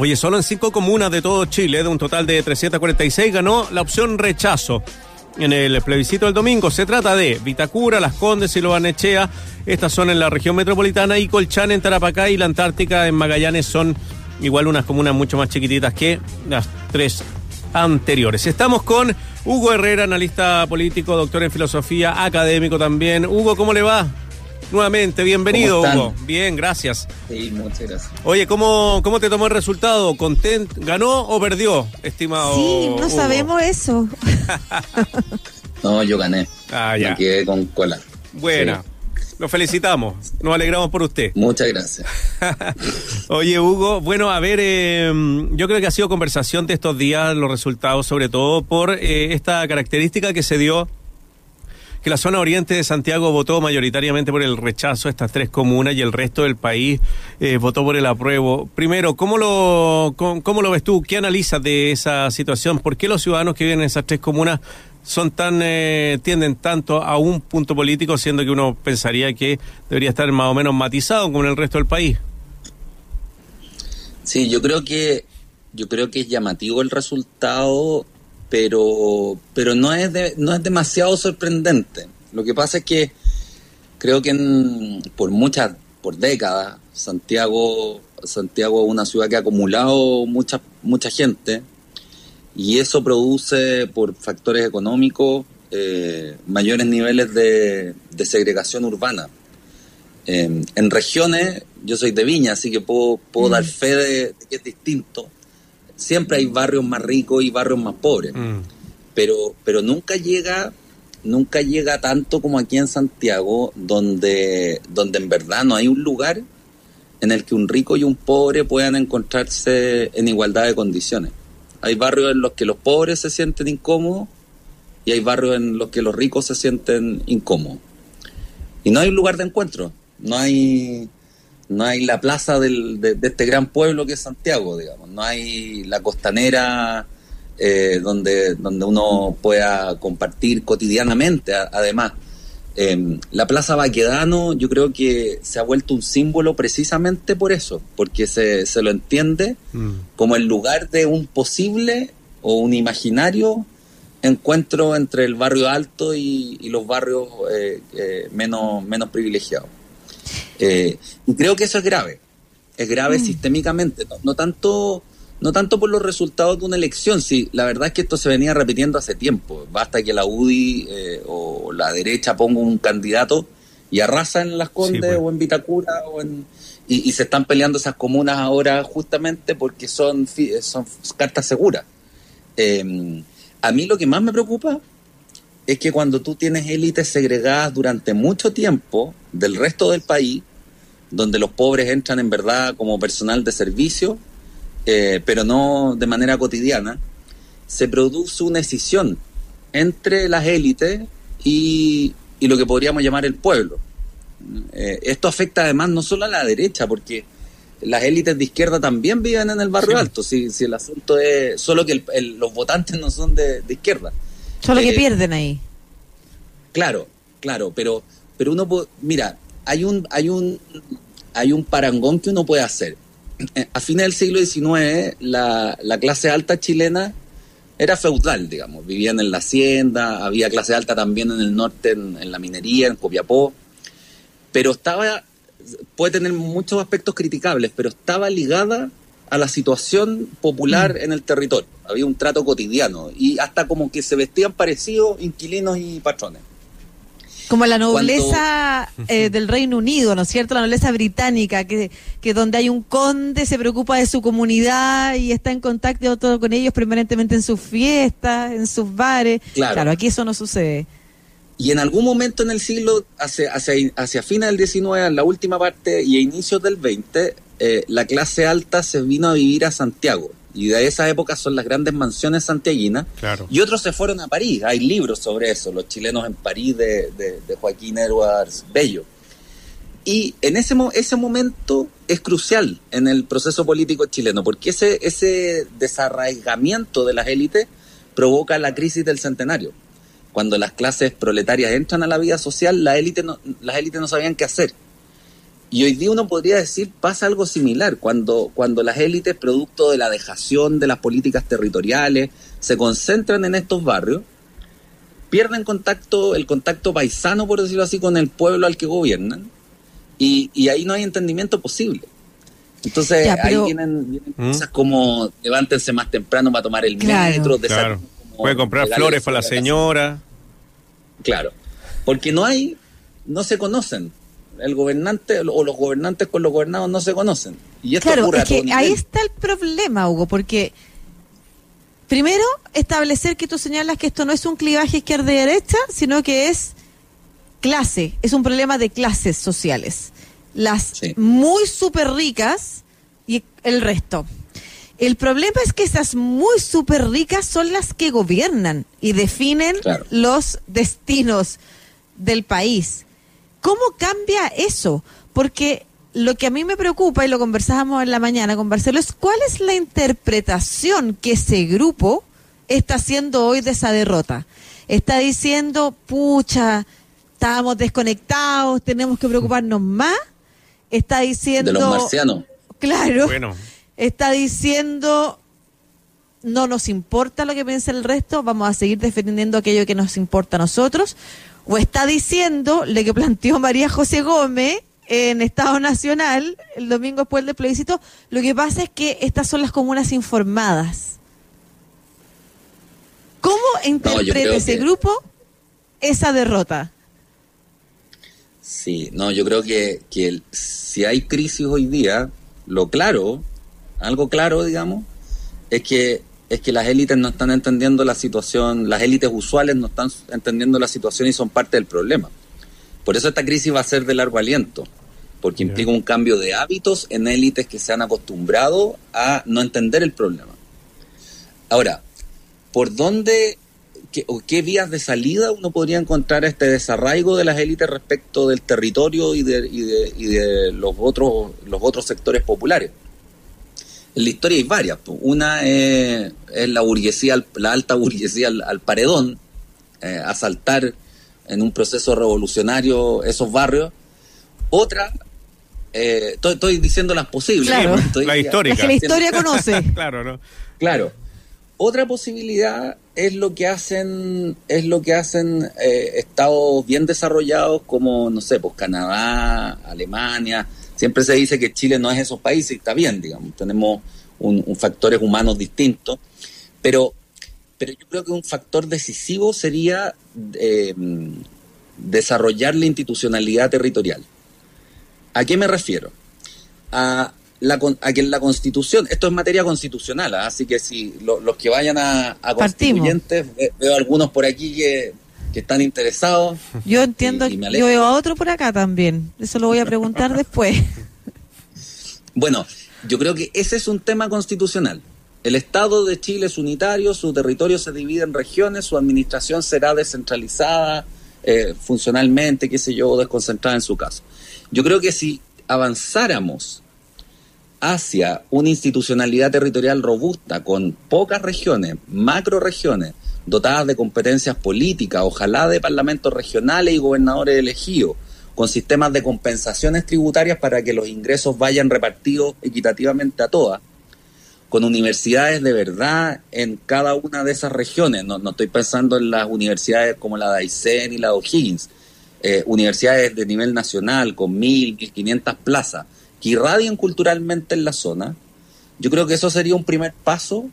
Oye, solo en cinco comunas de todo Chile, de un total de 346, ganó la opción rechazo en el plebiscito del domingo. Se trata de Vitacura, Las Condes y Lobanechea. Estas son en la región metropolitana y Colchán en Tarapacá y la Antártica en Magallanes son igual unas comunas mucho más chiquititas que las tres anteriores. Estamos con Hugo Herrera, analista político, doctor en filosofía, académico también. Hugo, ¿cómo le va? Nuevamente, bienvenido, Hugo. Bien, gracias. Sí, muchas gracias. Oye, ¿cómo, cómo te tomó el resultado? ¿Content ¿Ganó o perdió, estimado? Sí, no sabemos eso. no, yo gané. Ah, ya. Me quedé con cola. Buena. Lo felicitamos, nos alegramos por usted. Muchas gracias. Oye, Hugo, bueno, a ver, eh, yo creo que ha sido conversación de estos días los resultados, sobre todo por eh, esta característica que se dio que la zona oriente de Santiago votó mayoritariamente por el rechazo a estas tres comunas y el resto del país eh, votó por el apruebo. Primero, ¿cómo lo, cómo, lo ves tú? ¿Qué analizas de esa situación? ¿Por qué los ciudadanos que viven en esas tres comunas son tan eh, tienden tanto a un punto político, siendo que uno pensaría que debería estar más o menos matizado como en el resto del país? Sí, yo creo que yo creo que es llamativo el resultado pero, pero no, es no es demasiado sorprendente. Lo que pasa es que creo que por muchas, por décadas, Santiago, Santiago es una ciudad que ha acumulado mucha, mucha gente y eso produce por factores económicos eh, mayores niveles de, segregación urbana. en regiones, yo soy de Viña, así que puedo, puedo dar mm. fe de, que es distinto siempre hay barrios más ricos y barrios más pobres. Mm. Pero, pero nunca llega, nunca llega tanto como aquí en Santiago, donde, donde en verdad no hay un lugar en el que un rico y un pobre puedan encontrarse en igualdad de condiciones. Hay barrios en los que los pobres se sienten incómodos y hay barrios en los que los ricos se sienten incómodos. Y no hay un lugar de encuentro, no hay, no hay la plaza del, de, este gran pueblo que es Santiago, digamos, no hay la costanera eh, donde, donde uno pueda compartir cotidianamente, además. Em, la Plaza Baquedano yo creo que se ha vuelto un símbolo precisamente por eso, porque se, se lo entiende mm. como el lugar de un posible o un imaginario encuentro entre el barrio alto y, los barrios eh, eh, menos, menos privilegiados. Eh, y creo que eso es grave, es grave mm. sistémicamente, no, tanto no tanto por los resultados de una elección, sí, la verdad es que esto se venía repitiendo hace tiempo, basta que la UDI eh, o la derecha ponga un candidato y arrasa en Las Condes pues. o en Vitacura o en, y, se están peleando esas comunas ahora justamente porque son, son cartas seguras. Em, a mí lo que más me preocupa es que cuando tú tienes élites segregadas durante mucho tiempo del resto del país, donde los pobres entran en verdad como personal de servicio, eh, pero no de manera cotidiana, se produce una escisión entre las élites y, lo que podríamos llamar el pueblo. Eh, esto afecta además no solo a la derecha, porque las élites de izquierda también viven en el barrio alto, si, si, el asunto es solo que los votantes no son de izquierda. Solo que eh, pierden ahí. Claro, claro, pero, pero uno puede, mira, hay un, hay un, hay un parangón que uno puede hacer. Eh, a fines del siglo XIX, la, la clase alta chilena era feudal, digamos, vivían en la hacienda, había clase alta también en el norte, en, la minería, en Copiapó, pero estaba, puede tener muchos aspectos criticables, pero estaba ligada a la situación popular mm. en el territorio. Había un trato cotidiano y hasta como que se vestían parecidos inquilinos y patrones. Como la nobleza eh, del Reino Unido, ¿no es cierto? La nobleza británica, que, que donde hay un conde se preocupa de su comunidad y está en contacto todo con ellos permanentemente en sus fiestas, en sus bares. Claro, aquí eso no sucede. Y en algún momento en el siglo, hacia, hacia, hacia fines del XIX, en la última parte y a inicios del XX, eh, la clase alta se vino a vivir a Santiago. Y de esa época son las grandes mansiones santiaguinas. Y otros se fueron a París. Hay libros sobre eso, Los chilenos en París de, Joaquín Edwards Bello. Y en ese, ese momento es crucial en el proceso político chileno, porque ese, ese desarraigamiento de las élites provoca la crisis del centenario. Cuando las clases proletarias entran a la vida social, la élite las élites no sabían qué hacer Y hoy día uno podría decir, pasa algo similar, cuando, cuando las élites, producto de la dejación de las políticas territoriales, se concentran en estos barrios, pierden contacto, el contacto paisano, por decirlo así, con el pueblo al que gobiernan, y, y ahí no hay entendimiento posible. Entonces ahí vienen, ¿Mm? cosas como levántense más temprano para tomar el metro, claro. puede comprar flores para la señora. Claro, porque no hay, no se conocen. El gobernante o los gobernantes con los gobernados no se conocen. Y esto claro, es que ahí está el problema, Hugo, porque primero establecer que tú señalas que esto no es un clivaje izquierda-derecha, sino que es clase, es un problema de clases sociales las muy súper ricas y el resto. El problema es que esas muy súper ricas son las que gobiernan y definen los destinos del país. ¿Cómo cambia eso? Porque lo que a mí me preocupa, y lo conversábamos en la mañana con Barcelona, es cuál es la interpretación que ese grupo está haciendo hoy de esa derrota. Está diciendo, pucha, estábamos desconectados, tenemos que preocuparnos más está diciendo... De los marcianos. Claro. Bueno. Está diciendo, no nos importa lo que piense el resto, vamos a seguir defendiendo aquello que nos importa a nosotros. O está diciendo lo que planteó María José Gómez en Estado Nacional el domingo después del plebiscito, lo que pasa es que estas son las comunas informadas. ¿Cómo interpreta ese grupo esa derrota? Sí, no, yo creo que, que si hay crisis hoy día, lo claro, algo claro, digamos, es que es que las élites no están entendiendo la situación, las élites usuales no están entendiendo la situación y son parte del problema. Por eso esta crisis va a ser de largo aliento, porque implica un cambio de hábitos en élites que se han acostumbrado a no entender el problema. Ahora, ¿por dónde qué, qué vías de salida uno podría encontrar este desarraigo de las élites respecto del territorio y de, y de, y de los, otros, los otros sectores populares. En la historia hay varias. Una es, la burguesía, la alta burguesía al, paredón, eh, asaltar en un proceso revolucionario esos barrios. Otra, eh, estoy, diciendo las posibles. la histórica. que la historia conoce. claro, ¿no? Claro. Otra posibilidad es lo que hacen, es lo que hacen eh, estados bien desarrollados como, no sé, pues Canadá, Alemania. Siempre se dice que Chile no es esos países y está bien, digamos, tenemos un, factores humanos distintos, pero, pero yo creo que un factor decisivo sería eh, desarrollar la institucionalidad territorial. ¿A qué me refiero? A la, a que la constitución, esto es materia constitucional, ¿ah? así que si los que vayan a, constituyentes, veo algunos por aquí que, están interesados. Yo entiendo, yo veo a otro por acá también, eso lo voy a preguntar después. Bueno, yo creo que ese es un tema constitucional. El Estado de Chile es unitario, su territorio se divide en regiones, su administración será descentralizada eh, funcionalmente, qué sé yo, desconcentrada en su caso. Yo creo que si avanzáramos hacia una institucionalidad territorial robusta con pocas regiones, macro regiones, dotadas de competencias políticas, ojalá de parlamentos regionales y gobernadores elegidos, con sistemas de compensaciones tributarias para que los ingresos vayan repartidos equitativamente a todas, con universidades de verdad en cada una de esas regiones. No, estoy pensando en las universidades como la de Aysén y la de O'Higgins, eh, universidades de nivel nacional con mil, mil quinientas plazas que irradian culturalmente en la zona, yo creo que eso sería un primer paso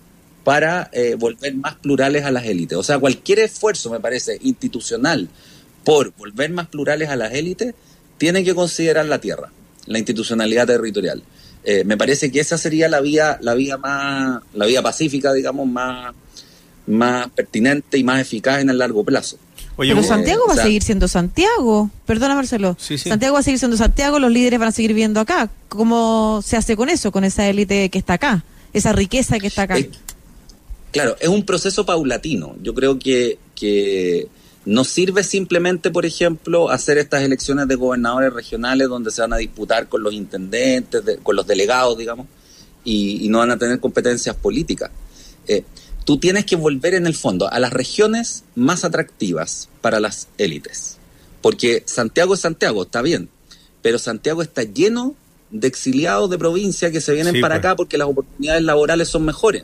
para eh, volver más plurales a las élites. O sea, cualquier esfuerzo, me parece, institucional por volver más plurales a las élites, tiene que considerar la tierra, la institucionalidad territorial. Eh, me parece que esa sería la vía, la vía más, la vía pacífica, digamos, más, más pertinente y más eficaz en el largo plazo. Pero Santiago va a seguir siendo Santiago. Perdona, Marcelo. Santiago va a seguir siendo Santiago, los líderes van a seguir viendo acá. ¿Cómo se hace con eso, con esa élite que está acá? Esa riqueza que está acá. Claro, es un proceso paulatino. Yo creo que, que no sirve simplemente, por ejemplo, hacer estas elecciones de gobernadores regionales donde se van a disputar con los intendentes, con los delegados, digamos, y, no van a tener competencias políticas. Eh, tú tienes que volver en el fondo a las regiones más atractivas para las élites. Porque Santiago es Santiago, está bien, pero Santiago está lleno de exiliados de provincia que se vienen para pues. acá porque las oportunidades laborales son mejores.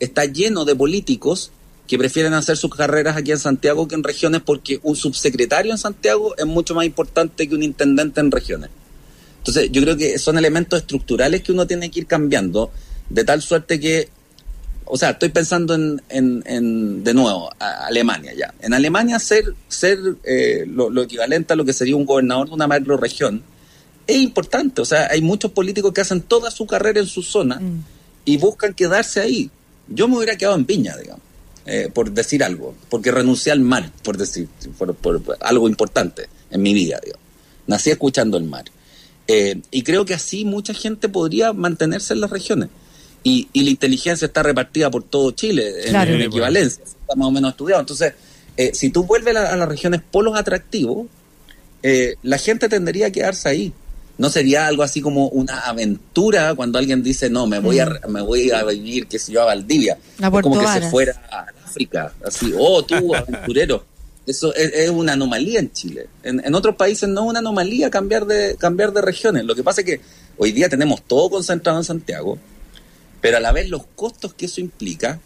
Está lleno de políticos que prefieren hacer sus carreras aquí en Santiago que en regiones porque un subsecretario en Santiago es mucho más importante que un intendente en regiones. Entonces, yo creo que son elementos estructurales que uno tiene que ir cambiando, de tal suerte que, o sea, estoy pensando en, en, de nuevo, Alemania ya. En Alemania ser, ser eh, lo, equivalente a lo que sería un gobernador de una macroregión es importante. O sea, hay muchos políticos que hacen toda su carrera en su zona mm. y buscan quedarse ahí. Yo me hubiera quedado en Piña, digamos. Eh, por decir algo, porque renuncié al mar, por decir, por, algo importante en mi vida. Digamos. Nací escuchando el mar. Eh, y creo que así mucha gente podría mantenerse en las regiones. Y, la inteligencia está repartida por todo Chile en, equivalencia, está más o menos estudiado. Entonces, eh, si tú vuelves a, las regiones polos atractivos, la gente tendería a quedarse ahí no sería algo así como una aventura cuando alguien dice no me voy a mm. me voy a vivir qué sé yo a Valdivia como que se fuera a África así oh tú aventurero eso es, una anomalía en Chile. En, otros países no es una anomalía cambiar de cambiar de regiones. Lo que pasa es que hoy día tenemos todo concentrado en Santiago pero a la vez los costos que eso implica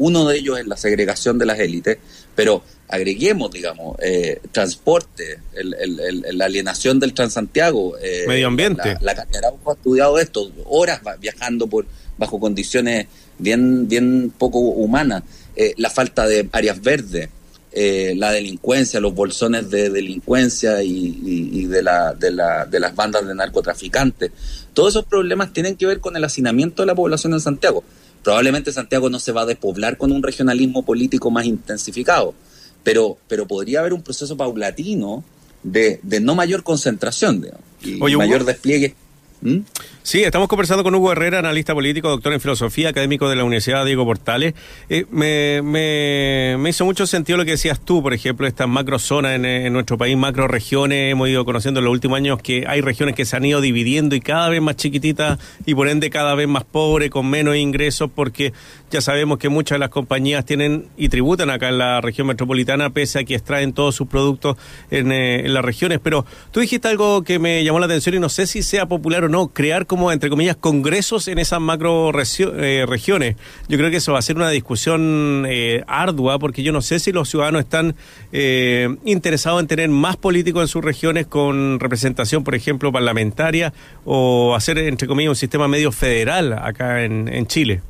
uno de ellos es la segregación de las élites pero agreguemos, digamos, eh, transporte, la alienación del Transantiago. Eh, Medio ambiente. La, la ha estudiado esto, horas viajando por bajo condiciones bien, bien poco humanas. Eh, la falta de áreas verdes, eh, la delincuencia, los bolsones de delincuencia y, de, la, de, la, de las bandas de narcotraficantes. Todos esos problemas tienen que ver con el hacinamiento de la población en Santiago. Probablemente Santiago no se va a despoblar con un regionalismo político más intensificado pero, pero podría haber un proceso paulatino de, de no mayor concentración y mayor despliegue. ¿Mm? Sí, estamos conversando con Hugo Herrera, analista político, doctor en filosofía, académico de la Universidad Diego Portales. Eh, me, me, hizo mucho sentido lo que decías tú, por ejemplo, estas macro zonas en, nuestro país, macro regiones. Hemos ido conociendo en los últimos años que hay regiones que se han ido dividiendo y cada vez más chiquititas y por ende cada vez más pobres, con menos ingresos, porque ya sabemos que muchas de las compañías tienen y tributan acá en la región metropolitana, pese a que extraen todos sus productos en, eh, en las regiones. Pero tú dijiste algo que me llamó la atención y no sé si sea popular o no, crear como entre comillas, congresos en esas macro eh, regiones. Yo creo que eso va a ser una discusión eh, ardua porque yo no sé si los ciudadanos están eh, interesados en tener más políticos en sus regiones con representación, por ejemplo, parlamentaria o hacer, entre comillas, un sistema medio federal acá en, en Chile.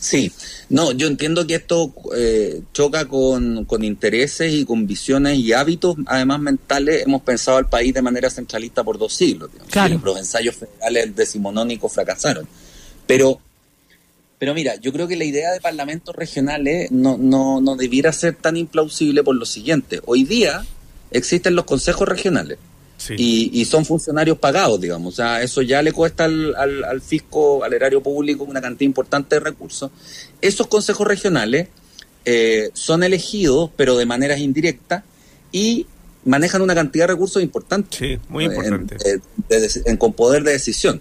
Sí, no, yo entiendo que esto eh, choca con, intereses y con visiones y hábitos, además mentales. Hemos pensado al país de manera centralista por dos siglos. Los ensayos federales decimonónicos fracasaron. Pero, pero mira, yo creo que la idea de parlamentos regionales no, no, no debiera ser tan implausible por lo siguiente. Hoy día existen los consejos regionales y, son funcionarios pagados, digamos. O sea, eso ya le cuesta al, al, fisco, al erario público, una cantidad importante de recursos. Esos consejos regionales eh, son elegidos, pero de maneras indirectas, y manejan una cantidad de recursos importantes. Sí, muy importante. En, con poder de decisión.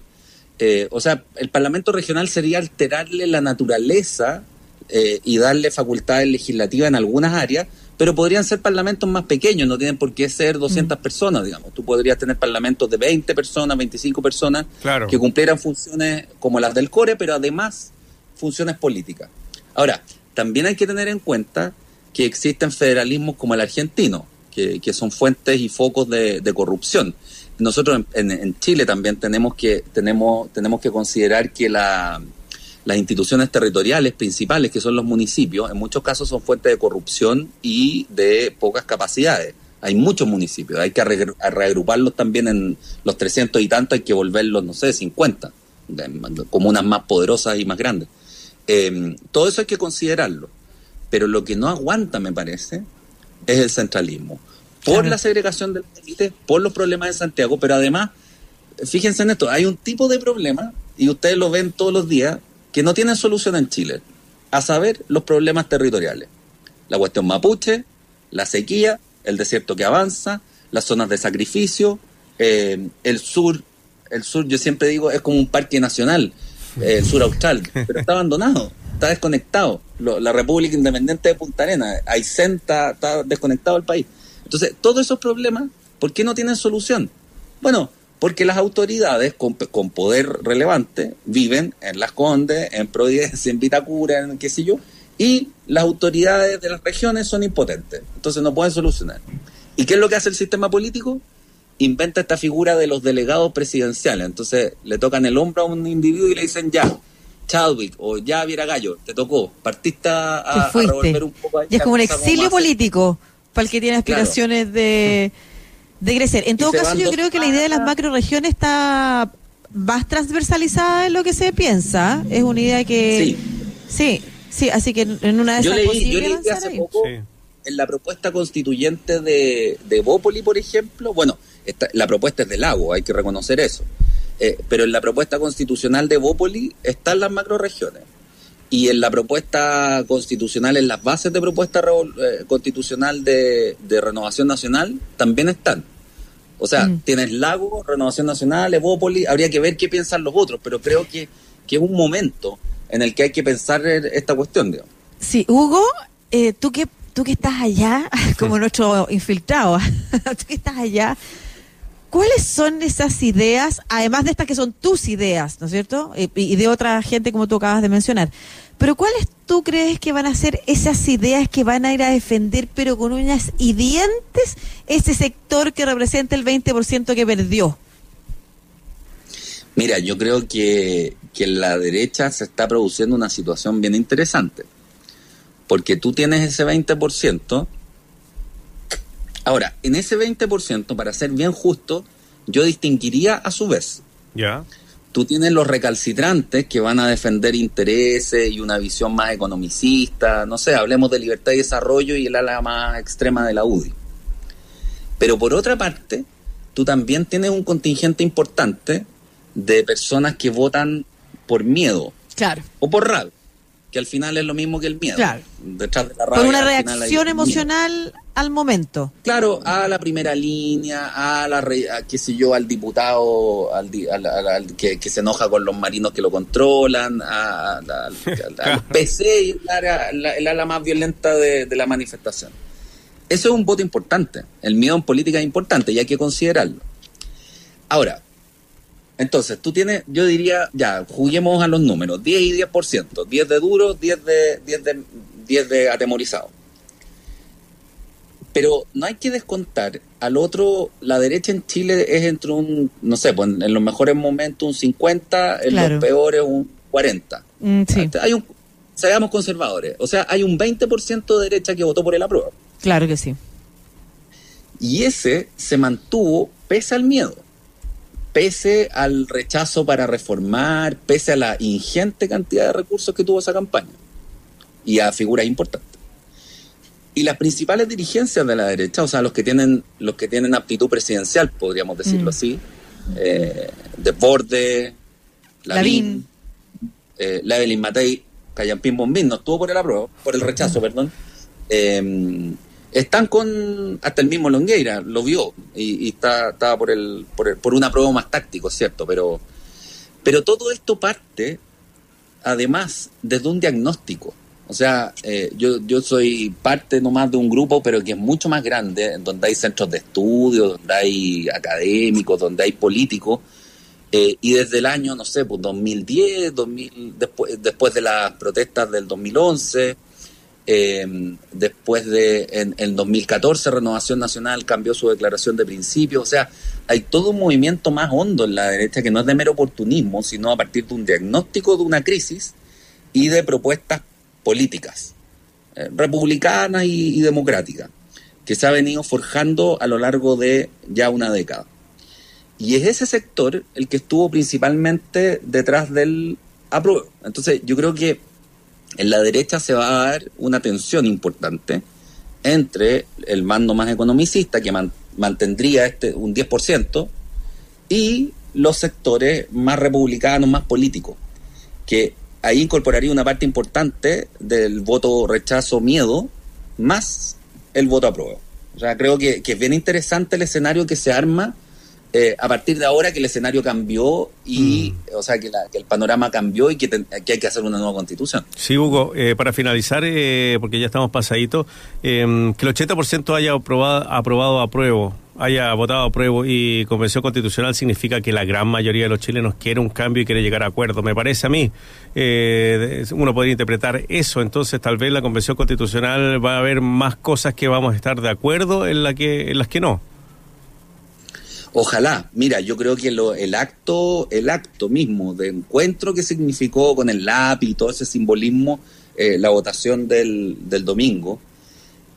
Eh, o sea, el Parlamento regional sería alterarle la naturaleza eh, y darle facultades legislativas en algunas áreas, pero podrían ser parlamentos más pequeños, no tienen por qué ser 200 mm. personas, digamos. Tú podrías tener parlamentos de 20 personas, 25 personas, que cumplieran funciones como las del CORE, pero además funciones políticas. Ahora, también hay que tener en cuenta que existen federalismos como el argentino, que, son fuentes y focos de, corrupción. Nosotros en, Chile también tenemos que, tenemos, tenemos que considerar que la, las instituciones territoriales principales, que son los municipios, en muchos casos son fuentes de corrupción y de pocas capacidades. Hay muchos municipios, hay que reagruparlos también en los 300 y tantos, hay que volverlos, no sé, 50, comunas más poderosas y más grandes. Em, todo eso hay que considerarlo, pero lo que no aguanta, me parece, es el centralismo. Por la segregación del élite, por los problemas de Santiago, pero además, fíjense en esto, hay un tipo de problema, y ustedes lo ven todos los días, que no tienen solución en Chile, a saber, los problemas territoriales. La cuestión mapuche, la sequía, el desierto que avanza, las zonas de sacrificio, eh, el sur, el sur yo siempre digo es como un parque nacional, eh, el sur austral, pero está abandonado, está desconectado. la República Independiente de Punta Arenas, Aysén está, está desconectado del país. Entonces, todos esos problemas, ¿por qué no tienen solución? Bueno, porque las autoridades con, con, poder relevante viven en Las Condes, en Providencia, en Vitacura, en qué sé yo, y las autoridades de las regiones son impotentes, entonces no pueden solucionar. ¿Y qué es lo que hace el sistema político? Inventa esta figura de los delegados presidenciales, entonces le tocan el hombro a un individuo y le dicen ya, Chadwick o ya Viera Gallo, te tocó, partiste a, revolver un poco. y es como un exilio político para el que tiene aspiraciones de de crecer. En todo caso, yo creo que la idea de las macroregiones está más transversalizada en lo que se piensa. Es una idea que... Sí. Sí, así que en una de esas yo leí, yo leí hace poco en la propuesta constituyente de, de Bópoli, por ejemplo, bueno, la propuesta es del Lago, hay que reconocer eso. Eh, pero en la propuesta constitucional de Bópoli están las macroregiones. Y en la propuesta constitucional, en las bases de propuesta eh, constitucional de, Renovación Nacional, también están. O sea, mm. tienes Lago, Renovación Nacional, Evópolis, habría que ver qué piensan los otros, pero creo que, que es un momento en el que hay que pensar esta cuestión. Digamos. Sí, Hugo, eh, tú, que, tú que estás allá, como nuestro infiltrado, tú que estás allá, ¿Cuáles son esas ideas, además de estas que son tus ideas, ¿no es cierto? Y, de otra gente como tú acabas de mencionar. Pero ¿cuáles tú crees que van a ser esas ideas que van a ir a defender, pero con uñas y dientes, ese sector que representa el 20% que perdió? Mira, yo creo que, que en la derecha se está produciendo una situación bien interesante. Porque tú tienes ese 20% Ahora, en ese 20%, para ser bien justo, yo distinguiría a su vez. Ya. Tú tienes los recalcitrantes que van a defender intereses y una visión más economicista, no sé, hablemos de libertad y desarrollo y el ala más extrema de la UDI. Pero por otra parte, tú también tienes un contingente importante de personas que votan por miedo. Claro. O por rabia que al final es lo mismo que el miedo. Claro. Detrás de la Por una reacción emocional al momento. Claro, a la primera línea, a la, qué sé yo, al diputado al, que, se enoja con los marinos que lo controlan, a, al PC y el ala, más violenta de, de la manifestación. Eso es un voto importante. El miedo en política es importante y hay que considerarlo. Ahora, entonces, tú tienes, yo diría, ya, juguemos a los números, 10 y 10%, 10 de duro, 10 de, 10 de, 10 de atemorizado. Pero no hay que descontar, al otro, la derecha en Chile es entre un, no sé, pues en los mejores momentos un 50, en los peores un 40. Mm, sí. Hay un, seamos conservadores, o sea, hay un 20% de derecha que votó por el apruebo. Claro que sí. Y ese se mantuvo pese al miedo pese al rechazo para reformar, pese a la ingente cantidad de recursos que tuvo esa campaña y a figuras importantes. Y las principales dirigencias de la derecha, o sea, los que tienen, los que tienen aptitud presidencial, podríamos decirlo mm. así, eh, Desborde, Lavín, eh, Evelyn Matei, Callampín Bombín, no estuvo por el apruebo, por el rechazo, perdón. Eh, están con hasta el mismo Longueira, lo vio y, está, estaba por el, por por una prueba más táctico, cierto, pero pero todo esto parte además desde un diagnóstico. O sea, eh, yo, yo soy parte nomás de un grupo, pero que es mucho más grande, donde hay centros de estudio, donde hay académicos, donde hay políticos, eh, y desde el año, no sé, pues 2010, 2000, después, después de las protestas del 2011, eh, después de, en, en 2014, Renovación Nacional cambió su declaración de principio. O sea, hay todo un movimiento más hondo en la derecha que no es de mero oportunismo, sino a partir de un diagnóstico de una crisis y de propuestas políticas, eh, republicanas y, democráticas, que se ha venido forjando a lo largo de ya una década. Y es ese sector el que estuvo principalmente detrás del apruebo. Entonces, yo creo que en la derecha se va a dar una tensión importante entre el mando más economicista, que mantendría este un 10%, y los sectores más republicanos, más políticos, que ahí incorporaría una parte importante del voto rechazo miedo, más el voto apruebo. O sea, creo que, que es bien interesante el escenario que se arma eh, a partir de ahora que el escenario cambió y, mm. o sea, que, el panorama cambió y que, hay que hacer una nueva constitución. Sí, Hugo, eh, para finalizar, eh, porque ya estamos pasaditos, em, que el 80% haya aprobado, aprobado apruebo. Haya votado a prueba y convención constitucional significa que la gran mayoría de los chilenos quiere un cambio y quiere llegar a acuerdo. Me parece a mí, eh, uno podría interpretar eso, entonces tal vez la convención constitucional va a haber más cosas que vamos a estar de acuerdo en, la que, en las que no. Ojalá, mira, yo creo que lo, el acto, el acto mismo de encuentro que significó con el lápiz y todo ese simbolismo, eh, la votación del, del domingo,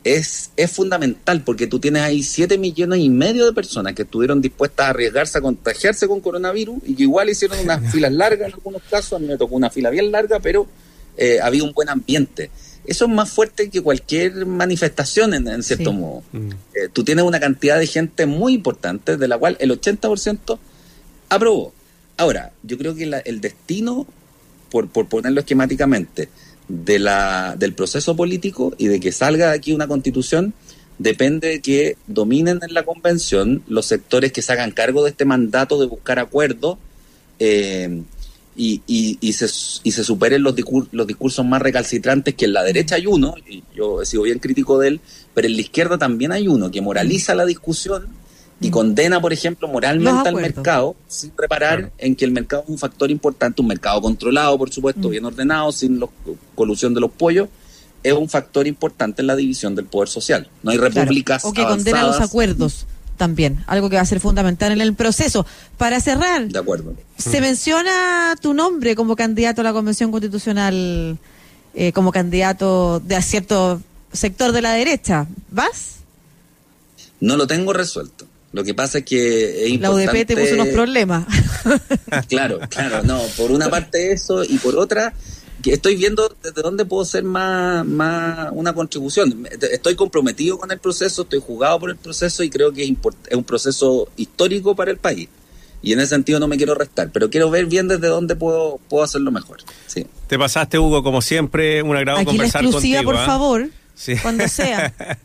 es, es fundamental porque tú tienes ahí 7 millones y medio de personas que estuvieron dispuestas a arriesgarse a contagiarse con coronavirus y que igual hicieron unas filas largas en algunos casos, a mí me tocó una fila bien larga, pero eh, había un buen ambiente. Eso es más fuerte que cualquier manifestación en, cierto modo. Mm. Eh, tú tienes una cantidad de gente muy importante de la cual el 80% aprobó. Ahora, yo creo que el destino, por, por ponerlo esquemáticamente, de la, del proceso político y de que salga de aquí una constitución depende de que dominen en la convención los sectores que se hagan cargo de este mandato de buscar acuerdos eh, y, y, se, y se superen los, los discursos más recalcitrantes que en la derecha hay uno, y yo he sido bien crítico de él, pero en la izquierda también hay uno que moraliza la discusión y condena, por ejemplo, moralmente al mercado, sin reparar en que el mercado es un factor importante, un mercado controlado, por supuesto, mm. bien ordenado, sin la colusión de los pollos, es un factor importante en la división del poder social. No hay repúblicas. O que condena los acuerdos también, algo que va a ser fundamental en el proceso. Para cerrar, de acuerdo. Se menciona tu nombre como candidato a la Convención Constitucional, eh, como candidato de cierto sector de la derecha. ¿Vas? No lo tengo resuelto. Lo que pasa es que es importante... La UDP te puso unos problemas. claro, claro, no, por una parte eso y por otra que estoy viendo desde dónde puedo ser más, más una contribución. Estoy comprometido con el proceso, estoy jugado por el proceso y creo que es, es un proceso histórico para el país. Y en ese sentido no me quiero restar, pero quiero ver bien desde dónde puedo, puedo hacerlo mejor. Sí. Te pasaste, Hugo, como siempre, un agrado conversar la exclusiva, por ¿ah? favor. Cuando sea.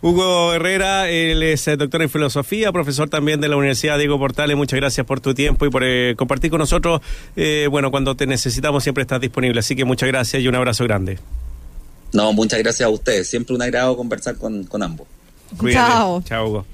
Hugo Herrera, él es eh, doctor en filosofía, profesor también de la Universidad Diego Portales. Muchas gracias por tu tiempo y por eh, compartir con nosotros. Eh, bueno, cuando te necesitamos siempre estás disponible. Así que muchas gracias y un abrazo grande. No, muchas gracias a ustedes. Siempre un agrado conversar con, ambos. Chao. Chao, Hugo.